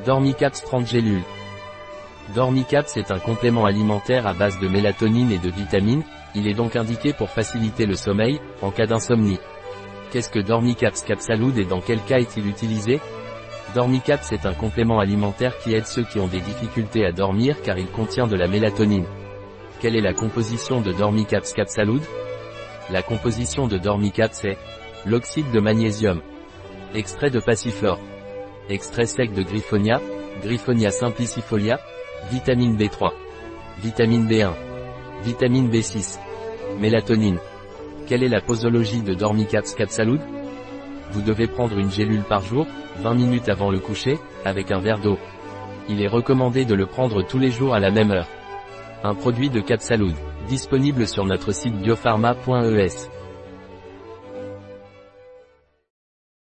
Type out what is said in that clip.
Dormicaps 30 gélules. Dormicaps est un complément alimentaire à base de mélatonine et de vitamines, il est donc indiqué pour faciliter le sommeil, en cas d'insomnie. Qu'est-ce que Dormicaps Capsaloud et dans quel cas est-il utilisé? Dormicaps est un complément alimentaire qui aide ceux qui ont des difficultés à dormir car il contient de la mélatonine. Quelle est la composition de Dormicaps Capsaloud? La composition de Dormicaps est l'oxyde de magnésium, extrait de passiflore, extrait sec de griffonia, griffonia simplicifolia, vitamine B3, vitamine B1, vitamine B6, mélatonine. Quelle est la posologie de Dormicaps Capsaloud Vous devez prendre une gélule par jour, 20 minutes avant le coucher, avec un verre d'eau. Il est recommandé de le prendre tous les jours à la même heure. Un produit de Capsaloud, disponible sur notre site biopharma.es.